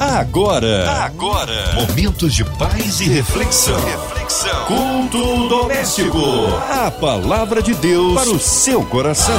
Agora, agora, momentos de paz e reflexão. Reflexão. Culto doméstico. A palavra de Deus para o seu coração.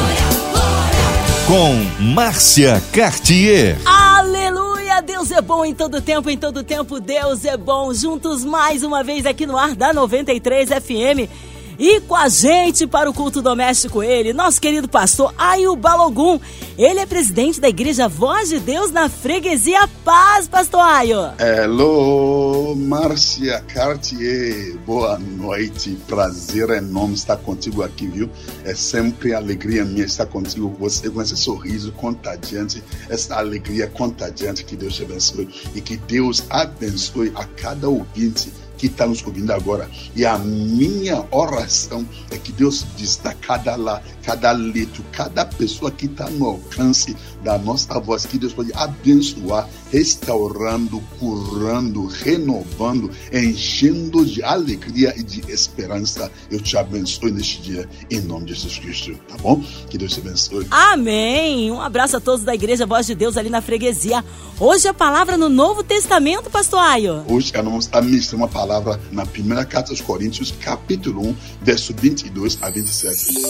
Com Márcia Cartier. Aleluia! Deus é bom em todo tempo, em todo tempo Deus é bom. Juntos mais uma vez aqui no ar da 93 FM. E com a gente para o culto doméstico ele, nosso querido pastor Ayu Balogum. Ele é presidente da Igreja Voz de Deus na Freguesia Paz, pastor Ayu. Hello, Márcia Cartier. Boa noite. Prazer enorme estar contigo aqui, viu? É sempre alegria minha estar contigo. Você com esse sorriso contagiante, essa alegria contagiante. Que Deus te abençoe e que Deus abençoe a cada ouvinte que está nos ouvindo agora. E a minha oração é que Deus dista cada lá, cada leito, cada pessoa que está no alcance da nossa voz, que Deus pode abençoar, restaurando, curando, renovando, enchendo de alegria e de esperança. Eu te abençoe neste dia, em nome de Jesus Cristo, tá bom? Que Deus te abençoe. Amém. Um abraço a todos da Igreja Voz de Deus ali na freguesia. Hoje a palavra no Novo Testamento, pastor Ayo. Hoje nós vamos administrar uma palavra na primeira carta aos Coríntios, capítulo 1, verso 22 a 27.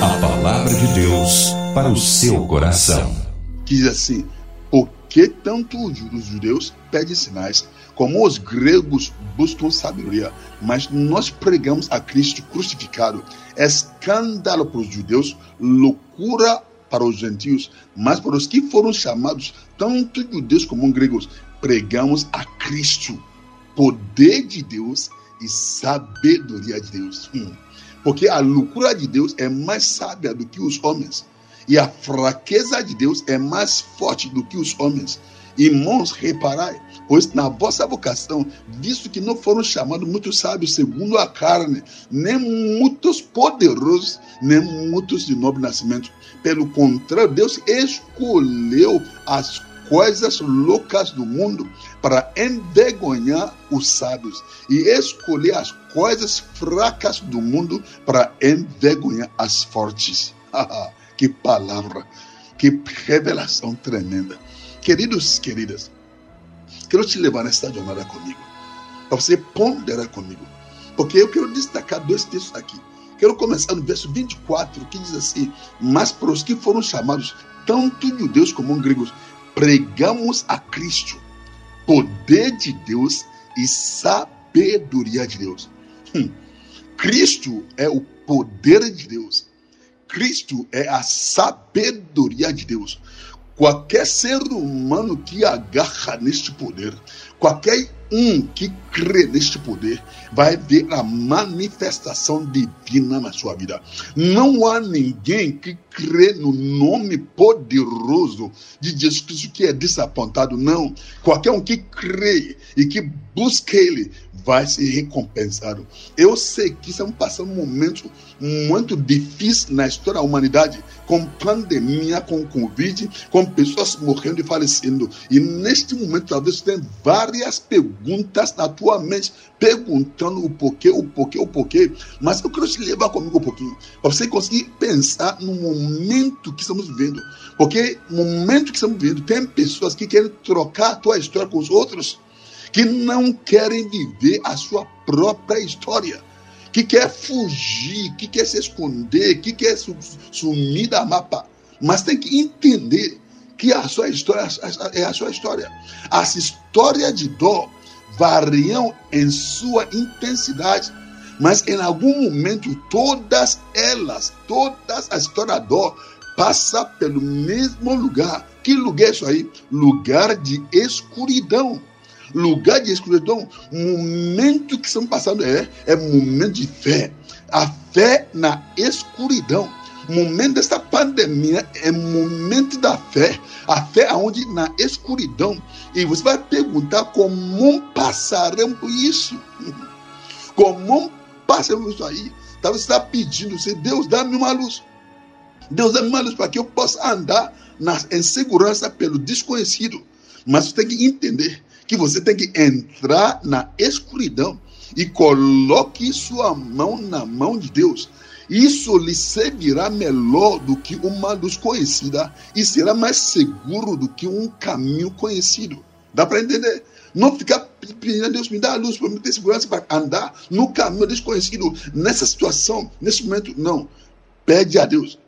A palavra de Deus para o seu coração. Diz assim: Por que tanto os judeus pedem sinais, como os gregos buscam sabedoria? Mas nós pregamos a Cristo crucificado. Escândalo para os judeus, loucura para os gentios, mas para os que foram chamados, tanto judeus como gregos, pregamos a Cristo, poder de Deus e sabedoria de Deus. Hum. Porque a loucura de Deus é mais sábia do que os homens, e a fraqueza de Deus é mais forte do que os homens. Irmãos, reparai, pois na vossa vocação, visto que não foram chamados muitos sábios segundo a carne, nem muitos poderosos, nem muitos de nobre nascimento. Pelo contrário, Deus escolheu as coisas loucas do mundo para envergonhar os sábios e escolher as coisas fracas do mundo para envergonhar as fortes. que palavra, que revelação tremenda. Queridos, queridas, quero te levar nesta jornada comigo, para você ponderar comigo, porque eu quero destacar dois textos aqui. Quero começar no verso 24, que diz assim: Mas para os que foram chamados, tanto judeus como gregos, pregamos a Cristo, poder de Deus e sabedoria de Deus. Hum. Cristo é o poder de Deus. Cristo é a sabedoria de Deus. Qualquer ser humano que agarra neste poder, qualquer um que crê neste poder, vai ver a manifestação divina na sua vida. Não há ninguém que crê no nome poderoso de Jesus Cristo que é desapontado. Não. Qualquer um que crê e que busca Ele vai ser recompensado. Eu sei que estamos passando um momento muito difícil na história da humanidade, com pandemia, com Covid, com pessoas morrendo e falecendo. E neste momento, talvez tenha várias perguntas na tua mente, perguntando o porquê, o porquê, o porquê. Mas eu quero te levar comigo um pouquinho, para você conseguir pensar no momento que estamos vivendo. Porque no momento que estamos vivendo, tem pessoas que querem trocar a tua história com os outros que não querem viver a sua própria história, que quer fugir, que quer se esconder, que quer sumir da mapa, mas tem que entender que a sua história é a sua história. As histórias de dor variam em sua intensidade, mas em algum momento todas elas, todas as histórias de dor passa pelo mesmo lugar. Que lugar é isso aí? Lugar de escuridão lugar de escuridão, momento que estamos passando é, é momento de fé. A fé na escuridão. Momento dessa pandemia é momento da fé. A fé aonde na escuridão. E você vai perguntar como passaremos isso? Como passaremos isso aí? Talvez você está pedindo, você, Deus, dá-me uma luz. Deus, dá-me uma luz para que eu possa andar na, em segurança pelo desconhecido. Mas você tem que entender que você tem que entrar na escuridão e coloque sua mão na mão de Deus. Isso lhe servirá melhor do que uma luz conhecida e será mais seguro do que um caminho conhecido. Dá para entender? Não ficar pedindo a Deus, me dá a luz para me ter segurança para andar no caminho desconhecido. Nessa situação, nesse momento, não. Pede a Deus.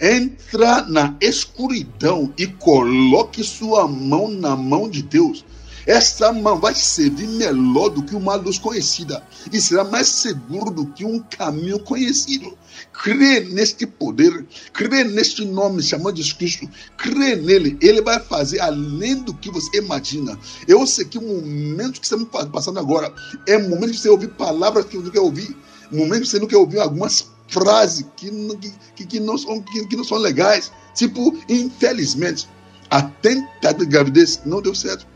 Entra na escuridão e coloque sua mão na mão de Deus. Essa mão vai servir melhor do que uma luz conhecida e será mais seguro do que um caminho conhecido. Crê neste poder, crê neste nome chamado Jesus Cristo, crê nele, ele vai fazer além do que você imagina. Eu sei que o momento que estamos passando agora é o momento que você ouvir palavras que você não quer ouvir, momento que você não quer ouvir algumas frases que, que, que, não, são, que, que não são legais, tipo, infelizmente, a tentativa de gravidez não deu certo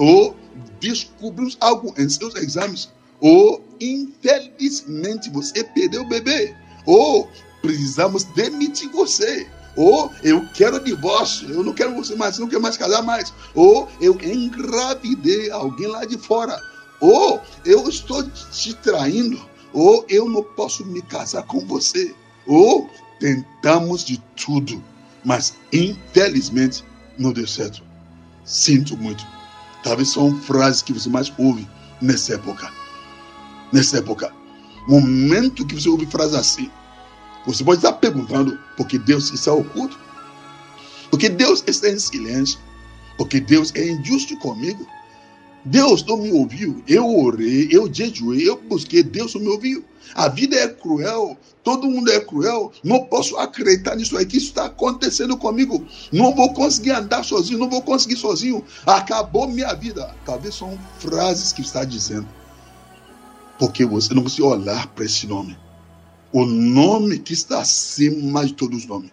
ou descobrimos algo em seus exames, ou infelizmente você perdeu o bebê, ou precisamos demitir você, ou eu quero divórcio, eu não quero você mais, não quero mais casar mais, ou eu engravidei alguém lá de fora, ou eu estou te traindo, ou eu não posso me casar com você, ou tentamos de tudo, mas infelizmente não deu certo. Sinto muito. Talvez são frases que você mais ouve nessa época. Nessa época. Momento que você ouve frases assim. Você pode estar perguntando porque Deus está oculto. Porque Deus está em silêncio. Porque Deus é injusto comigo. Deus não me ouviu. Eu orei, eu jejuei, eu busquei, Deus não me ouviu. A vida é cruel, todo mundo é cruel. Não posso acreditar nisso aí, que isso está acontecendo comigo. Não vou conseguir andar sozinho, não vou conseguir sozinho. Acabou minha vida. Talvez são frases que está dizendo. Porque você não precisa olhar para esse nome. O nome que está acima de todos os nomes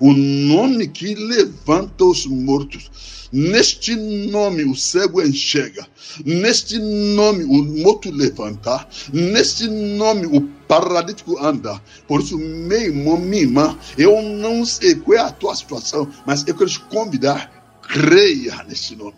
o nome que levanta os mortos. Neste nome o cego enxerga, neste nome o morto levanta, neste nome o paralítico anda. Por isso, meu irmão, minha irmã, eu não sei qual é a tua situação, mas eu quero te convidar, creia neste nome,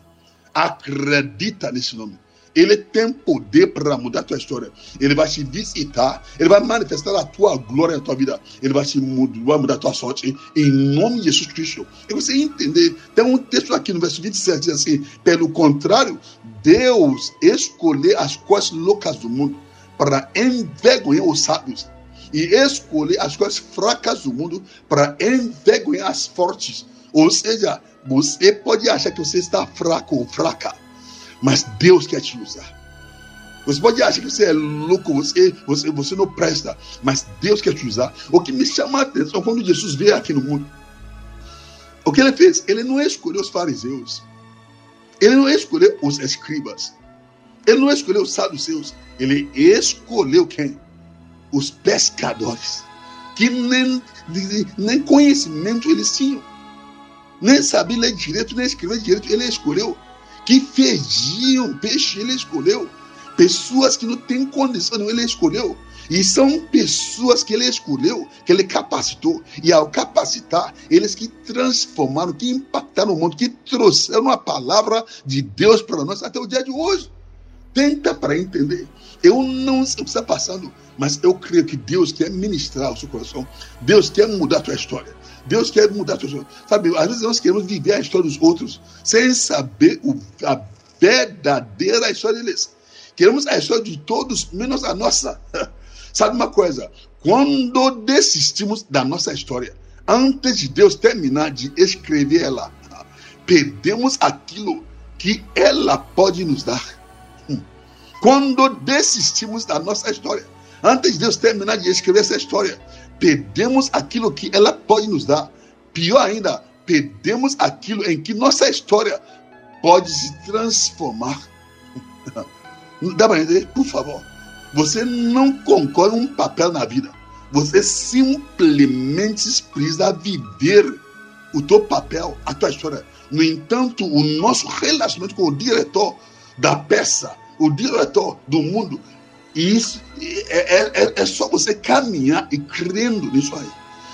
acredita nesse nome. Ele tem poder para mudar a tua história. Ele vai te visitar. Ele vai manifestar a tua glória na tua vida. Ele vai, te mudar, vai mudar a tua sorte em nome de Jesus Cristo. E você entender. Tem um texto aqui no verso 27 diz assim: Pelo contrário, Deus escolheu as coisas loucas do mundo para envergonhar os sábios e escolher as coisas fracas do mundo para envergonhar as fortes. Ou seja, você pode achar que você está fraco ou fraca mas Deus quer te usar. Você pode achar que você é louco, você, você, você não presta, mas Deus quer te usar. O que me chama a atenção quando Jesus veio aqui no mundo, o que ele fez? Ele não escolheu os fariseus, ele não escolheu os escribas, ele não escolheu os saduceus, ele escolheu quem? Os pescadores, que nem, nem conhecimento eles tinham, nem sabiam ler direito, nem escrever direito, ele escolheu que fediam peixe, ele escolheu. Pessoas que não têm condição, ele escolheu. E são pessoas que ele escolheu, que ele capacitou. E ao capacitar, eles que transformaram, que impactaram o mundo, que trouxeram a palavra de Deus para nós até o dia de hoje. Tenta para entender. Eu não sei o que está passando, mas eu creio que Deus quer ministrar o seu coração. Deus quer mudar a tua história. Deus quer mudar a tua história. Sabe, às vezes nós queremos viver a história dos outros sem saber o, a verdadeira história deles. Queremos a história de todos, menos a nossa. Sabe uma coisa? Quando desistimos da nossa história, antes de Deus terminar de escrever ela, perdemos aquilo que ela pode nos dar. Hum. Quando desistimos da nossa história, antes de Deus terminar de escrever essa história, perdemos aquilo que ela pode nos dar. Pior ainda, perdemos aquilo em que nossa história pode se transformar. Dá para entender? Por favor. Você não concorre um papel na vida. Você simplesmente precisa viver o teu papel, a tua história. No entanto, o nosso relacionamento com o diretor da peça, o diretor do mundo, e isso é, é, é, é só você caminhar e crendo nisso aí.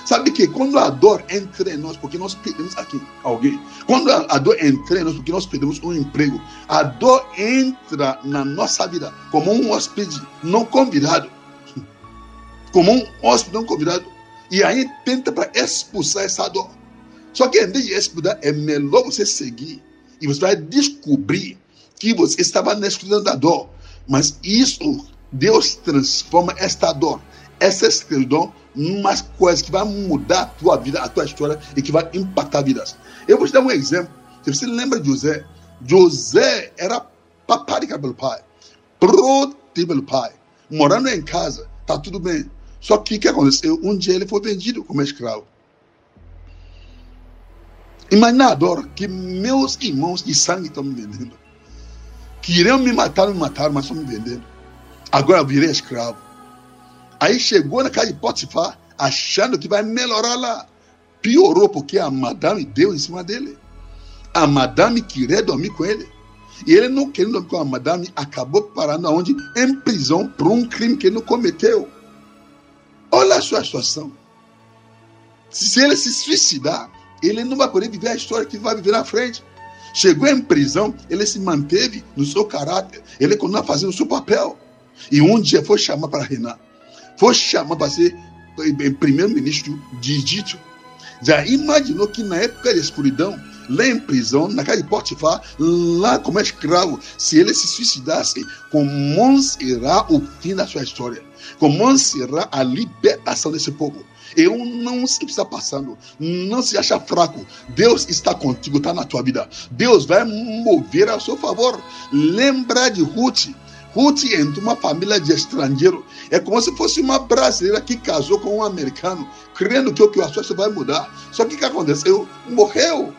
Sabe que quando a dor entra em nós, porque nós perdemos aqui alguém, quando a, dor entra em nós, porque nós perdemos um emprego, a dor entra na nossa vida como um hóspede não convidado, como um hóspede não convidado, e aí tenta para expulsar essa dor. Só que em vez de expulsar, é melhor você seguir e você vai descobrir que você estava na escuridão da dor. Mas isso, Deus transforma esta dor, essa escuridão, numa coisa que vai mudar a tua vida, a tua história e que vai impactar vidas. Eu vou te dar um exemplo. Se você lembra de José, José era paparica pelo pai, proteído pelo pai, morando em casa, tá tudo bem. Só que o que aconteceu? Um dia ele foi vendido como escravo. Imagina a dor que meus irmãos de sangue estão me vendendo. Queriam me matar, me mataram, mas estão me vendendo. Agora virei escravo. Aí chegou na casa de Potifar, achando que vai melhorar lá. Piorou porque a madame deu em cima dele. A madame queria dormir com ele. E ele não querendo dormir com a madame, acabou parando onde? Em prisão por um crime que ele não cometeu. Olha a sua situação. Se ele se suicidar, ele não vai poder viver a história que vai viver na frente. Chegou em prisão, ele se manteve no seu caráter, ele continua fazendo o seu papel. E um dia foi chamar para reinar, foi chamar para ser primeiro-ministro de Egito. Já imaginou que na época da escuridão, lá em prisão, na casa de Potifar, lá como escravo, se ele se suicidasse, como será o fim da sua história? Como será a libertação desse povo? Eu não sei o que está passando. Não se acha fraco. Deus está contigo, está na tua vida. Deus vai mover a seu favor. Lembra de Ruth. Ruth entrou uma família de estrangeiro. É como se fosse uma brasileira que casou com um americano, crendo que o que a sua vai mudar. Só que o que aconteceu? Morreu.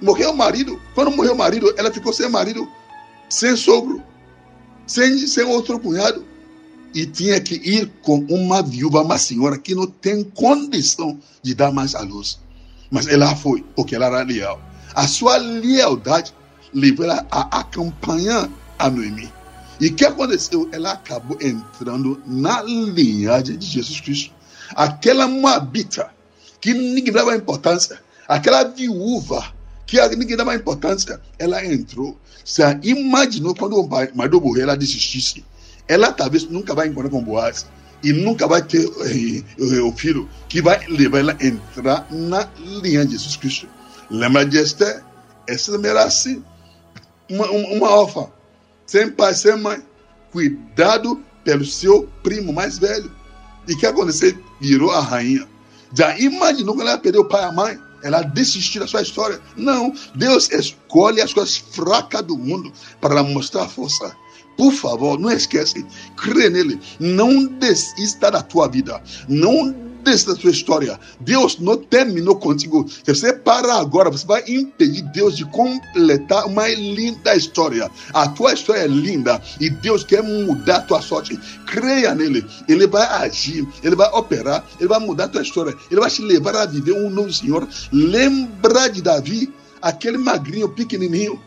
Morreu o marido. Quando morreu o marido, ela ficou sem marido, sem sogro, sem, sem outro cunhado e tinha que ir com uma viúva, uma senhora que não tem condição de dar mais à luz. Mas ela foi, porque ela era leal. A sua lealdade levou a acompanhar a Noemi. E o que aconteceu? Ela acabou entrando na linhagem de Jesus Cristo. Aquela moabita que ninguém dava importância, aquela viúva que ninguém dava importância, ela entrou. Você imaginou quando o marido morreu, ela desistisse? ela talvez nunca vai encontrar com Boaz e nunca vai ter eh, o filho que vai levar ela a entrar na linha de Jesus Cristo. Lembra de Esther? Também era assim, uma, uma órfã, sem pai, sem mãe, cuidado pelo seu primo mais velho. E o que aconteceu? Virou a rainha. Já imaginou que ela perdeu o pai e a mãe? Ela desistiu da sua história. Não, Deus escolhe as coisas fracas do mundo para mostrar força. Por favor, não esquece, crê nele. Não desista da tua vida. Não desista da tua história. Deus não terminou contigo. Se você parar agora, você vai impedir Deus de completar uma linda história. A tua história é linda e Deus quer mudar a tua sorte. Creia nele. Ele vai agir, ele vai operar, ele vai mudar a tua história. Ele vai te levar a viver um novo Senhor. Lembra de Davi, aquele magrinho, pequenininho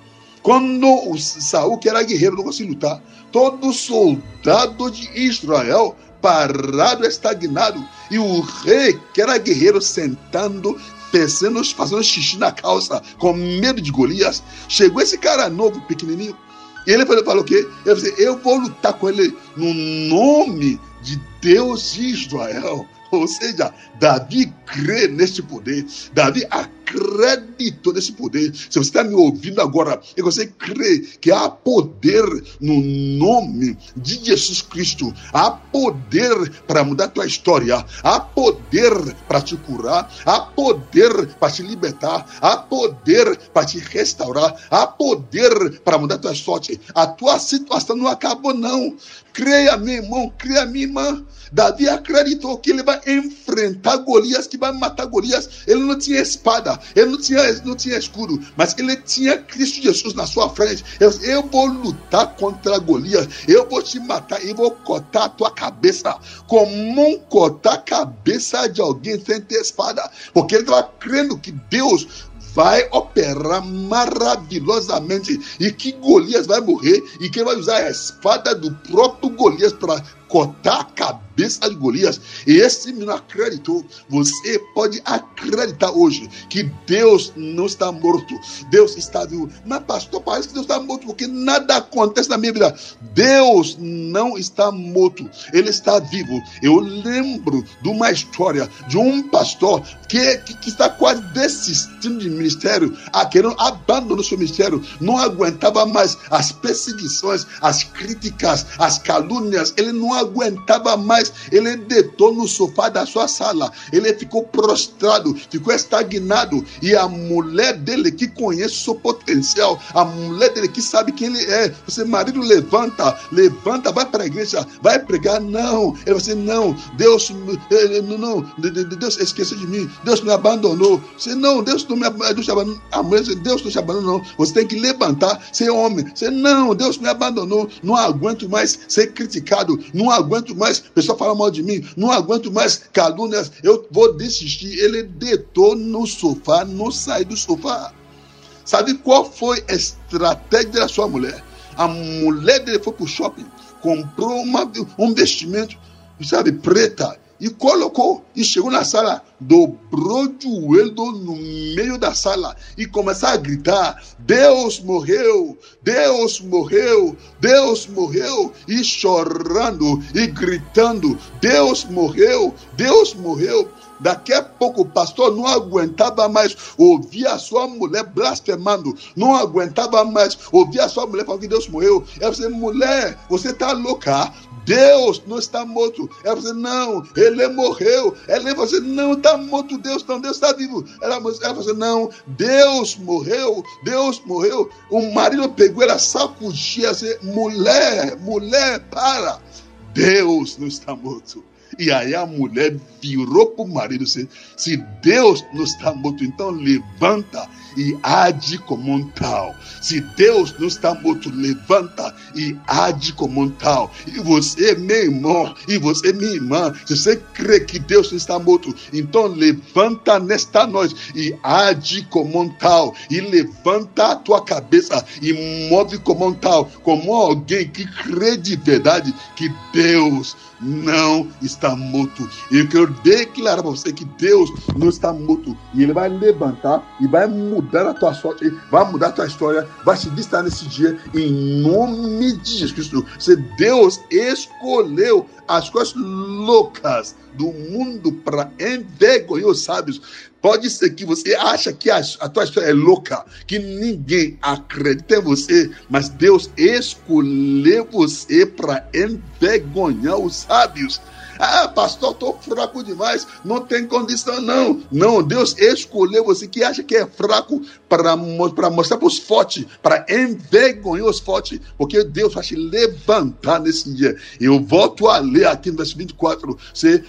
quando o Saul, que era guerreiro, não conseguia lutar, todo soldado de Israel parado, estagnado, e o rei, que era guerreiro, sentando, pensando, fazendo xixi na calça, com medo de Golias, chegou esse cara novo, pequenininho, e ele falou, o quê? Ele falou assim, eu vou lutar com ele no nome de Deus de Israel. Ou seja, Davi crê nesse poder. Davi acreditou nesse poder. Se você está me ouvindo agora e você crê que há poder no nome de Jesus Cristo, há poder para mudar tua história, há poder para te curar, há poder para te libertar, há poder para te restaurar, há poder para mudar tua sorte. A tua situação não acabou, não. Creia, meu irmão, creia, minha irmã. Davi acreditou que ele vai enfrentar Golias, que vai matar Golias. Ele não tinha espada, ele não tinha, não tinha escudo, mas ele tinha Cristo Jesus na sua frente. Eu, eu vou lutar contra Golias, eu vou te matar e vou cortar a tua cabeça. Como cortar a cabeça de alguém sem ter espada? Porque ele estava crendo que Deus vai operar maravilhosamente e que Golias vai morrer e que vai usar a espada do próprio Golias para cortar a cabeça cabeça de Golias. E esse menino acreditou. Você pode acreditar hoje que Deus não está morto. Deus está vivo. Mas, pastor, parece que Deus está morto porque nada acontece na minha vida. Deus não está morto. Ele está vivo. Eu lembro de uma história de um pastor que, que, que está quase desistindo de ministério, a querendo abandonar o seu ministério. Não aguentava mais as perseguições, as críticas, as calúnias. Ele não aguentava mais. Ele deitou no sofá da sua sala. Ele ficou prostrado, ficou estagnado. E a mulher dele que conhece o seu potencial, a mulher dele que sabe quem ele é. Você, marido, levanta, levanta, vai para a igreja, vai pregar. Não, ele vai dizer, não, Deus, não, Deus esqueceu de mim, Deus me abandonou. Você, não, Deus não me abandonou. A mulher diz, Deus não te abandonou. Você tem que levantar, ser homem. Você, não, Deus me abandonou. Não aguento mais ser criticado, não aguento mais pessoa falar mal de mim, não aguento mais calúnias, eu vou desistir. Ele deitou no sofá, não sai do sofá. Sabe qual foi a estratégia da sua mulher? A mulher dele foi para o shopping, comprou uma, um vestimento, sabe, preta, e colocou, e chegou na sala, dobrou o joelho no meio da sala e começou a gritar: Deus morreu, Deus morreu, Deus morreu, e chorando e gritando: Deus morreu, Deus morreu. Daqui a pouco o pastor não aguentava mais ouvir a sua mulher blasfemando, não aguentava mais ouvir a sua mulher falando que Deus morreu. Ela disse: mulher, você está louca? Deus não está morto. Ela disse: não, ele morreu. Ela você não está morto, Deus não, Deus está vivo. Ela, ela disse: não, Deus morreu, Deus morreu. O marido pegou ela, sacudia, disse, mulher, mulher, para. Deus não está morto. E aí a mulher virou para o marido disse: Se Deus não está morto, então levanta e age como um tal. Se Deus não está morto, levanta e age como um tal. E você, meu irmão, e você, minha irmã, se você crê que Deus não está morto, então levanta nesta noite e age como um tal. E levanta a tua cabeça e move como um tal, como alguém que crê de verdade que Deus não está morto. E eu quero declarar para você que Deus não está morto. E Ele vai levantar e vai mudar a tua sorte, vai mudar a tua história, vai te estar nesse dia, em nome de Jesus Cristo. Se Deus escolheu as coisas loucas do mundo para envergonhar os sábios. Pode ser que você acha que a, a tua história é louca, que ninguém acredita em você, mas Deus escolheu você para envergonhar os sábios. Ah, pastor, estou fraco demais, não tem condição, não. Não, Deus escolheu você que acha que é fraco para mostrar para os fortes, para envergonhar os fortes, porque Deus vai te levantar nesse dia. Eu volto a ler aqui no verso 24: se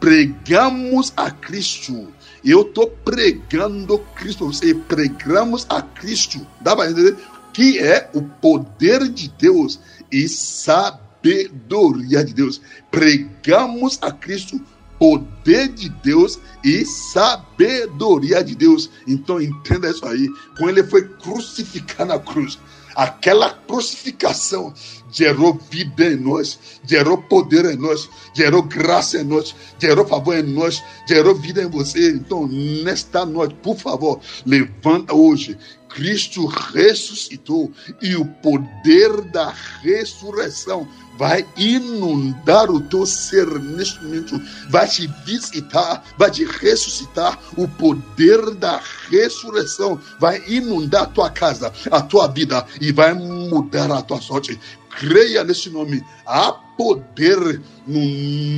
pregamos a Cristo. Eu estou pregando Cristo, você pregamos a Cristo. Dá para entender? Que é o poder de Deus e sabe sabedoria de Deus. Pregamos a Cristo, poder de Deus e sabedoria de Deus. Então entenda isso aí. Quando ele foi crucificado na cruz, aquela crucificação gerou vida em nós, gerou poder em nós, gerou graça em nós, gerou favor em nós, gerou vida em você. Então, nesta noite, por favor, levanta hoje Cristo ressuscitou e o poder da ressurreição vai inundar o teu ser neste momento, vai te visitar, vai te ressuscitar. O poder da ressurreição vai inundar a tua casa, a tua vida e vai mudar a tua sorte. Creia nesse nome. Há poder no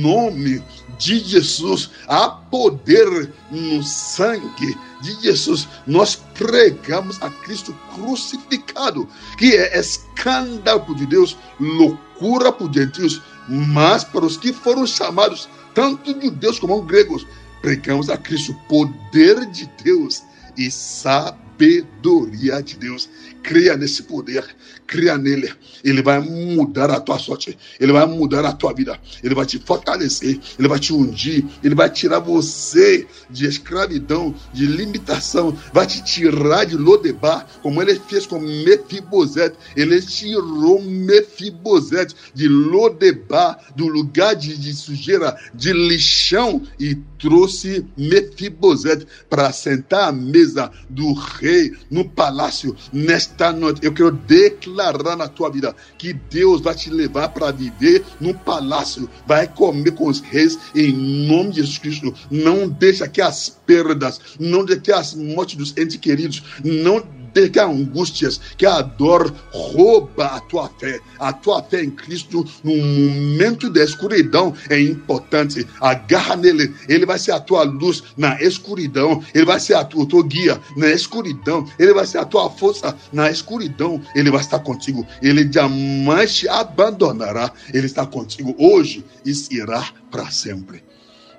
nome de Jesus. Há poder no sangue de Jesus. Nós pregamos a Cristo crucificado, que é escândalo de Deus, loucura para os gentios, mas para os que foram chamados, tanto judeus como gregos, pregamos a Cristo poder de Deus e sabedoria sabedoria de Deus. Creia nesse poder, creia nele. Ele vai mudar a tua sorte, ele vai mudar a tua vida, ele vai te fortalecer, ele vai te ungir, ele vai tirar você de escravidão, de limitação, vai te tirar de Lodebar, como ele fez com Mefibosete. Ele tirou Mefibosete de Lodebar, do lugar de, de sujeira, de lixão e trouxe Mefibosete para sentar à mesa do rei no palácio nesta noite. Eu quero declarar na tua vida que Deus vai te levar para viver no palácio, vai comer com os reis em nome de Jesus Cristo. Não deixa que as perdas, não deixa que as mortes dos entes queridos, não que angústias, que a dor rouba a tua fé. A tua fé em Cristo no momento da escuridão é importante. Agarra nele, ele vai ser a tua luz na escuridão, ele vai ser a tua, tua guia na escuridão, ele vai ser a tua força na escuridão, ele vai estar contigo, ele jamais te abandonará, ele está contigo hoje e será para sempre.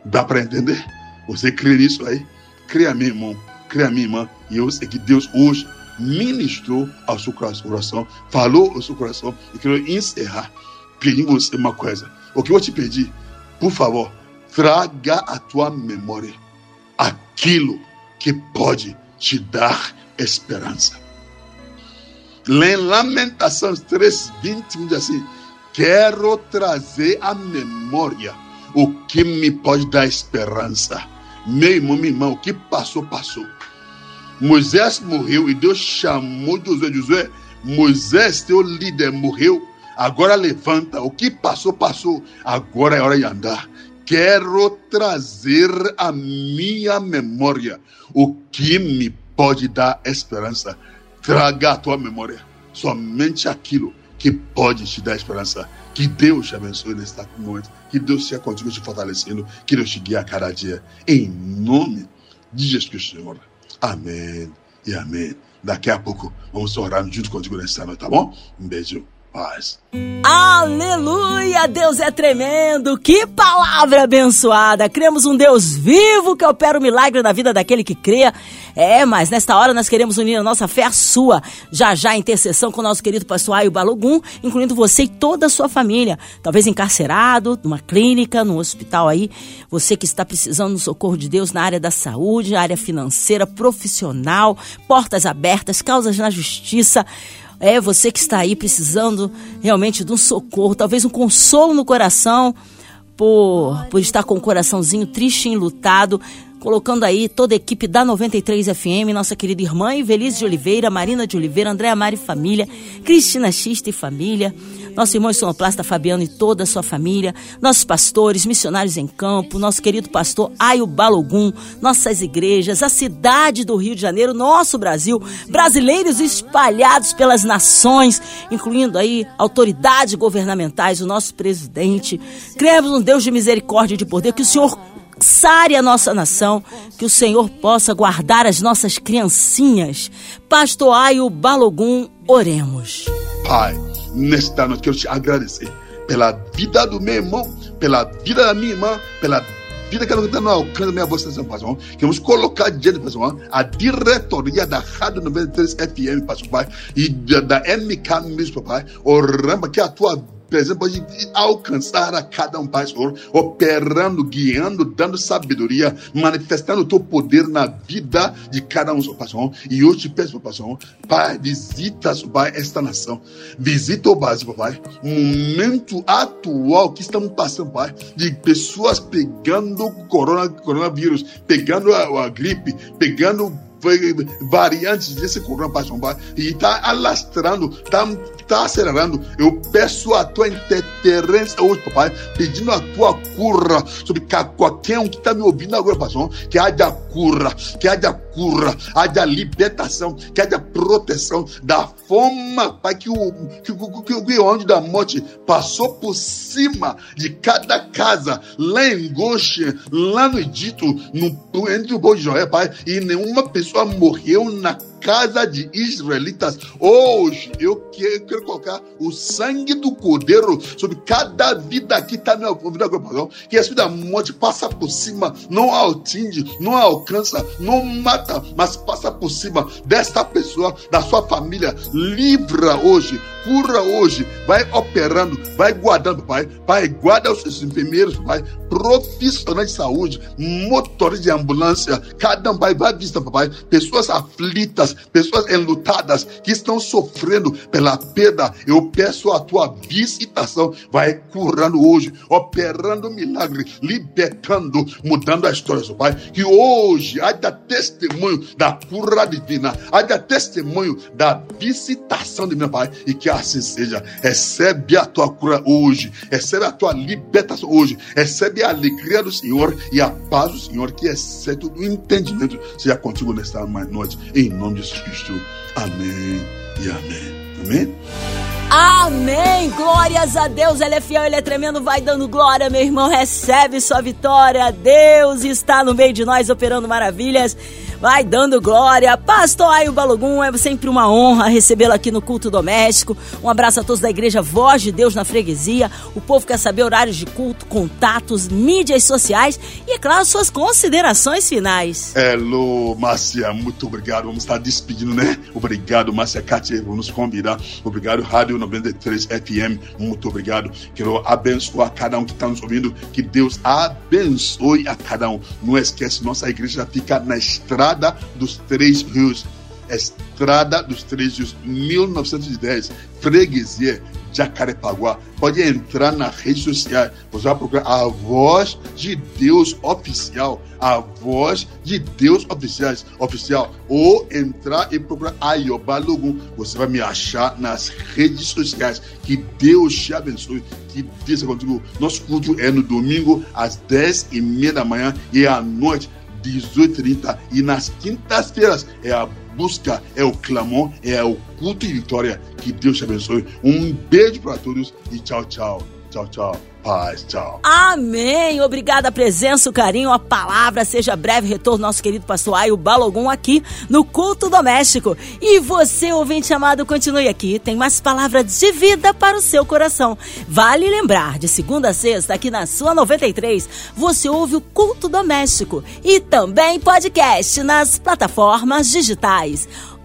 Dá para entender? Você crê nisso aí? Crê a mim, irmão. Crê a mim, irmã. E eu sei que Deus hoje ministrou ao seu coração, falou ao seu coração. E quero encerrar pedindo você uma coisa. O que eu te pedi, por favor, traga à tua memória aquilo que pode te dar esperança. Em Lamentações 3, 21 diz assim: Quero trazer à memória o que me pode dar esperança. Meu irmão, minha irmã, o que passou, passou. Moisés morreu e Deus chamou Josué. Josué, Moisés, teu líder, morreu. Agora levanta. O que passou, passou. Agora é hora de andar. Quero trazer à minha memória o que me pode dar esperança. Traga a tua memória somente aquilo que pode te dar esperança. Que Deus te abençoe neste momento. Que Deus seja contigo te fortalecendo. Que Deus te guie a cada dia. Em nome de Jesus Cristo, Senhor. Amém e amém. Daqui a pouco vamos orar junto contigo nessa noite, tá bom? Um beijo. Paz. Aleluia! Deus é tremendo! Que palavra abençoada! Cremos um Deus vivo que opera o milagre na vida daquele que crê. É, mas nesta hora nós queremos unir a nossa fé à sua. Já já intercessão com o nosso querido pastor Aio Balogum, incluindo você e toda a sua família. Talvez encarcerado, numa clínica, num hospital aí. Você que está precisando do socorro de Deus na área da saúde, área financeira, profissional, portas abertas, causas na justiça. É você que está aí precisando realmente de um socorro, talvez um consolo no coração por, por estar com o coraçãozinho triste e enlutado colocando aí toda a equipe da 93 FM, nossa querida irmã Ivelise de Oliveira, Marina de Oliveira, Andréa Mari Família, Cristina Xista e Família, nosso irmão sonoplasta Fabiano e toda a sua família, nossos pastores, missionários em campo, nosso querido pastor Aio Balogum, nossas igrejas, a cidade do Rio de Janeiro, nosso Brasil, brasileiros espalhados pelas nações, incluindo aí autoridades governamentais, o nosso presidente. Cremos um Deus de misericórdia e de poder, que o Senhor sare a nossa nação, que o Senhor possa guardar as nossas criancinhas. Pastor Aio Balogum, oremos. Pai, nesta noite quero te agradecer pela vida do meu irmão, pela vida da minha irmã, pela vida que ela está no alcance da minha voz, Pastor Queremos colocar diante, Pastor a diretoria da Rádio 93 FM, Pastor Pai, e da, MK Music, Pai. Oramos que a tua presença pode alcançar a cada um, Pai, Senhor, operando, guiando, dando sabedoria, manifestando o teu poder na vida de cada um, Pai, Senhor. E eu te peço, Pai, Senhor, Pai, visita, Pai, esta nação. Visita o Brasil, Pai. momento atual que estamos passando, Pai, de pessoas pegando corona, coronavírus, pegando a, a gripe, pegando variantes desse coronavírus e está alastrando, está tá acelerando. Eu peço a tua interferência hoje, papai, pedindo a tua cura sobre qualquer um que está me ouvindo agora, pastor, que haja cura, que haja cura, haja libertação, que haja proteção da forma, Pai, que o, que, que, que o anjo da morte passou por cima de cada casa, lá em Goshen, lá no Egito, no, entre o boi de Joé, Pai, e nenhuma pessoa morreu na casa de israelitas. Hoje eu quero, quero colocar o sangue do cordeiro sobre cada vida que está na vida agora, que a vida da morte passa por cima, não atinge, não alcança, não mata, mas passa por cima desta pessoa, da sua família. Livra hoje, cura hoje, vai operando, vai guardando, pai. Pai, guarda os seus enfermeiros, pai, profissionais de saúde, motores de ambulância, cada um vai, vai vista, papai, pessoas aflitas, pessoas enlutadas que estão sofrendo pela perda. Eu peço a tua visitação, vai curando hoje, operando milagre, libertando, mudando a história, seu pai. Que hoje haja testemunho da cura divina, haja testemunho da visitação de meu pai, e que assim seja. Recebe a tua cura hoje, recebe a tua libertação hoje, recebe a alegria do Senhor e a paz do Senhor, que excede o entendimento, seja contigo nesta noite, em nome de Jesus Cristo. Amém e amém. Amém? Amém! Glórias a Deus, Ele é fiel, Ele é tremendo, vai dando glória, meu irmão, recebe sua vitória. Deus está no meio de nós operando maravilhas. Vai dando glória. Pastor Balogum, é sempre uma honra recebê-lo aqui no culto doméstico. Um abraço a todos da igreja Voz de Deus na freguesia. O povo quer saber horários de culto, contatos, mídias sociais e, é claro, suas considerações finais. Hello, Márcia, muito obrigado. Vamos estar despedindo, né? Obrigado, Márcia Cátia, vamos convidar. Obrigado, Rádio 93 FM, muito obrigado. Quero abençoar cada um que está nos ouvindo. Que Deus abençoe a cada um. Não esquece, nossa igreja fica na estrada Estrada dos Três Rios. Estrada dos Três Rios, 1910, Freguesia, Jacarepaguá. Pode entrar nas redes sociais. Você vai procurar a voz de Deus oficial. A voz de Deus oficiais, oficial. Ou entrar e procurar Ayobalogun. Você vai me achar nas redes sociais. Que Deus te abençoe. Que Deus seja contigo. Nosso culto é no domingo, às 10 e meia da manhã e à noite 18h30 e nas quintas-feiras é a busca, é o clamor, é o culto e vitória. Que Deus te abençoe. Um beijo para todos e tchau, tchau. Tchau, tchau. Paz, tchau. Amém. Obrigada a presença, o carinho, a palavra. Seja breve retorno, nosso querido pastor Aio Balogum aqui no Culto Doméstico. E você, ouvinte amado, continue aqui. Tem mais palavras de vida para o seu coração. Vale lembrar, de segunda a sexta, aqui na sua 93, você ouve o Culto Doméstico e também podcast nas plataformas digitais.